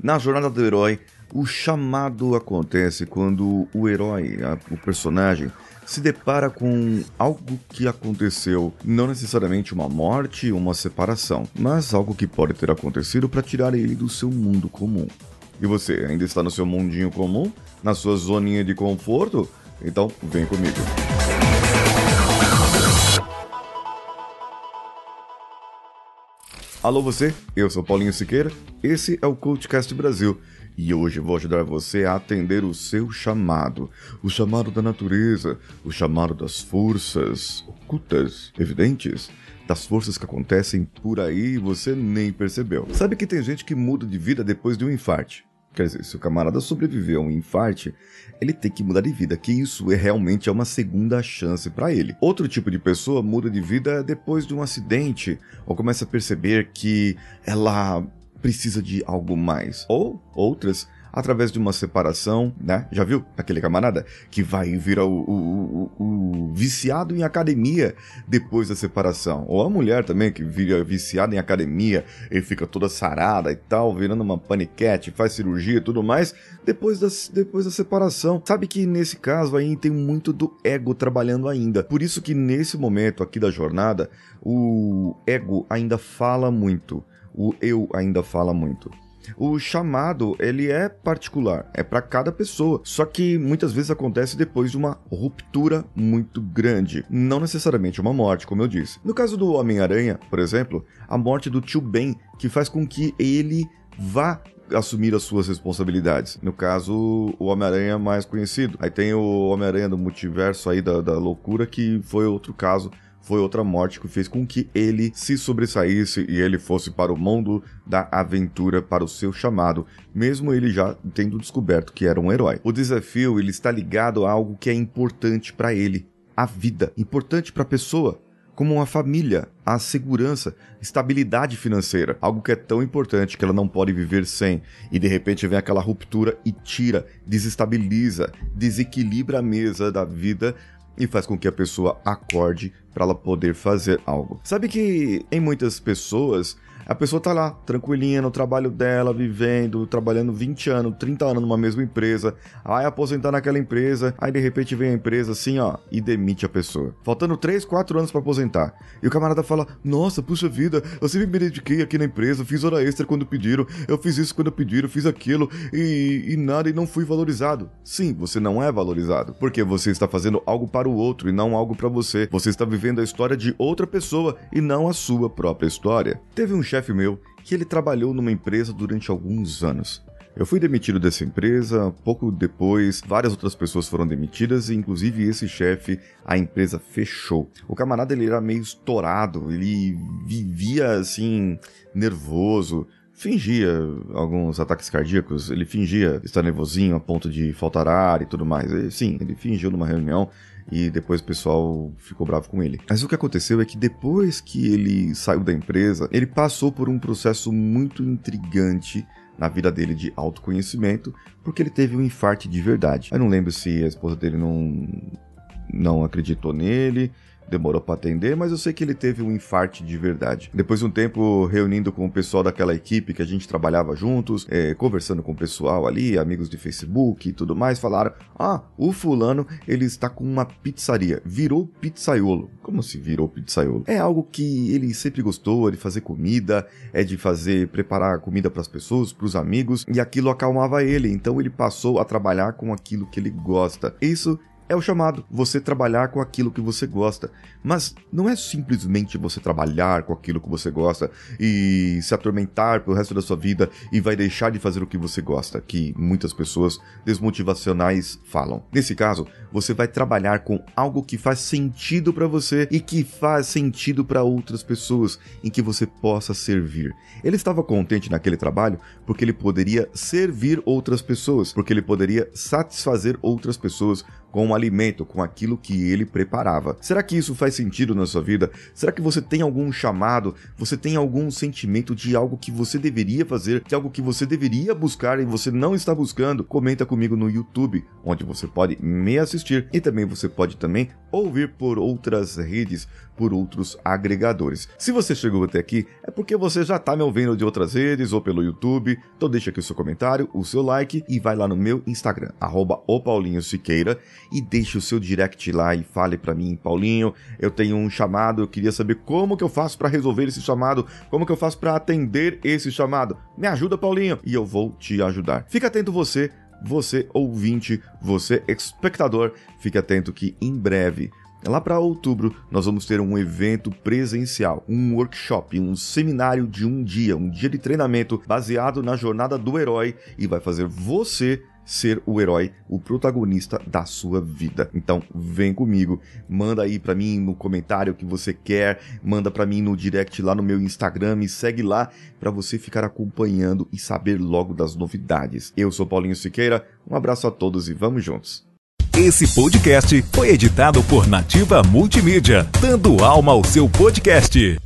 Na jornada do herói, o chamado acontece quando o herói, o personagem, se depara com algo que aconteceu, não necessariamente uma morte ou uma separação, mas algo que pode ter acontecido para tirar ele do seu mundo comum. E você ainda está no seu mundinho comum? Na sua zoninha de conforto? Então vem comigo. Alô você, eu sou Paulinho Siqueira, esse é o CoachCast Brasil e hoje vou ajudar você a atender o seu chamado, o chamado da natureza, o chamado das forças ocultas, evidentes, das forças que acontecem por aí e você nem percebeu. Sabe que tem gente que muda de vida depois de um infarte? Quer dizer, se o camarada sobreviveu a um infarte, ele tem que mudar de vida, que isso é realmente é uma segunda chance para ele. Outro tipo de pessoa muda de vida depois de um acidente ou começa a perceber que ela precisa de algo mais. Ou outras através de uma separação, né? Já viu aquele camarada que vai virar o, o, o, o, viciado em academia depois da separação? Ou a mulher também que vira viciada em academia e fica toda sarada e tal, virando uma paniquete, faz cirurgia e tudo mais, depois da, depois da separação. Sabe que nesse caso aí tem muito do ego trabalhando ainda. Por isso que nesse momento aqui da jornada, o ego ainda fala muito. O eu ainda fala muito. O chamado, ele é particular, é para cada pessoa. Só que muitas vezes acontece depois de uma ruptura muito grande, não necessariamente uma morte, como eu disse. No caso do Homem-Aranha, por exemplo, a morte do tio Ben, que faz com que ele vá assumir as suas responsabilidades. No caso, o Homem-Aranha mais conhecido. Aí tem o Homem-Aranha do multiverso aí da, da loucura, que foi outro caso foi outra morte que fez com que ele se sobressaísse e ele fosse para o mundo da aventura, para o seu chamado, mesmo ele já tendo descoberto que era um herói. O desafio ele está ligado a algo que é importante para ele, a vida, importante para a pessoa, como uma família, a segurança, estabilidade financeira, algo que é tão importante que ela não pode viver sem. E de repente vem aquela ruptura e tira, desestabiliza, desequilibra a mesa da vida e faz com que a pessoa acorde para ela poder fazer algo. Sabe que em muitas pessoas a pessoa tá lá, tranquilinha no trabalho dela, vivendo, trabalhando 20 anos, 30 anos numa mesma empresa, vai aposentar naquela empresa, aí de repente vem a empresa assim, ó, e demite a pessoa. Faltando 3, 4 anos para aposentar. E o camarada fala: Nossa, puxa vida, eu sempre me dediquei aqui na empresa, fiz hora extra quando pediram, eu fiz isso quando pediram, fiz aquilo, e, e nada, e não fui valorizado. Sim, você não é valorizado, porque você está fazendo algo para o outro e não algo para você. Você está vivendo a história de outra pessoa e não a sua própria história. Teve um chefe meu que ele trabalhou numa empresa durante alguns anos. Eu fui demitido dessa empresa, pouco depois, várias outras pessoas foram demitidas e inclusive esse chefe, a empresa fechou. O camarada ele era meio estourado, ele vivia assim nervoso, fingia alguns ataques cardíacos, ele fingia estar nervosinho a ponto de faltar ar e tudo mais. E, sim, ele fingiu numa reunião e depois o pessoal ficou bravo com ele. Mas o que aconteceu é que depois que ele saiu da empresa, ele passou por um processo muito intrigante na vida dele de autoconhecimento, porque ele teve um infarte de verdade. Eu não lembro se a esposa dele não não acreditou nele, demorou para atender, mas eu sei que ele teve um infarte de verdade. Depois de um tempo reunindo com o pessoal daquela equipe que a gente trabalhava juntos, é, conversando com o pessoal ali, amigos de Facebook e tudo mais, falaram: Ah, o fulano ele está com uma pizzaria, virou pizzaiolo. Como se virou pizzaiolo? É algo que ele sempre gostou de fazer comida, é de fazer, preparar comida para as pessoas, para os amigos, e aquilo acalmava ele, então ele passou a trabalhar com aquilo que ele gosta. Isso é o chamado, você trabalhar com aquilo que você gosta. Mas não é simplesmente você trabalhar com aquilo que você gosta e se atormentar pelo resto da sua vida e vai deixar de fazer o que você gosta, que muitas pessoas desmotivacionais falam. Nesse caso, você vai trabalhar com algo que faz sentido para você e que faz sentido para outras pessoas, em que você possa servir. Ele estava contente naquele trabalho porque ele poderia servir outras pessoas, porque ele poderia satisfazer outras pessoas com o alimento, com aquilo que ele preparava. Será que isso faz sentido na sua vida? Será que você tem algum chamado? Você tem algum sentimento de algo que você deveria fazer, de algo que você deveria buscar e você não está buscando? Comenta comigo no YouTube, onde você pode me assistir e também você pode também ouvir por outras redes por outros agregadores. Se você chegou até aqui, é porque você já está me ouvindo de outras redes ou pelo YouTube, então deixa aqui o seu comentário, o seu like e vai lá no meu Instagram, arroba Siqueira, e deixe o seu direct lá e fale para mim, Paulinho, eu tenho um chamado, eu queria saber como que eu faço para resolver esse chamado, como que eu faço para atender esse chamado. Me ajuda, Paulinho, e eu vou te ajudar. Fica atento você, você ouvinte, você espectador, fique atento que em breve Lá para outubro, nós vamos ter um evento presencial, um workshop, um seminário de um dia, um dia de treinamento baseado na jornada do herói e vai fazer você ser o herói, o protagonista da sua vida. Então, vem comigo, manda aí para mim no comentário o que você quer, manda para mim no direct lá no meu Instagram, me segue lá para você ficar acompanhando e saber logo das novidades. Eu sou Paulinho Siqueira, um abraço a todos e vamos juntos. Esse podcast foi editado por Nativa Multimídia, dando alma ao seu podcast.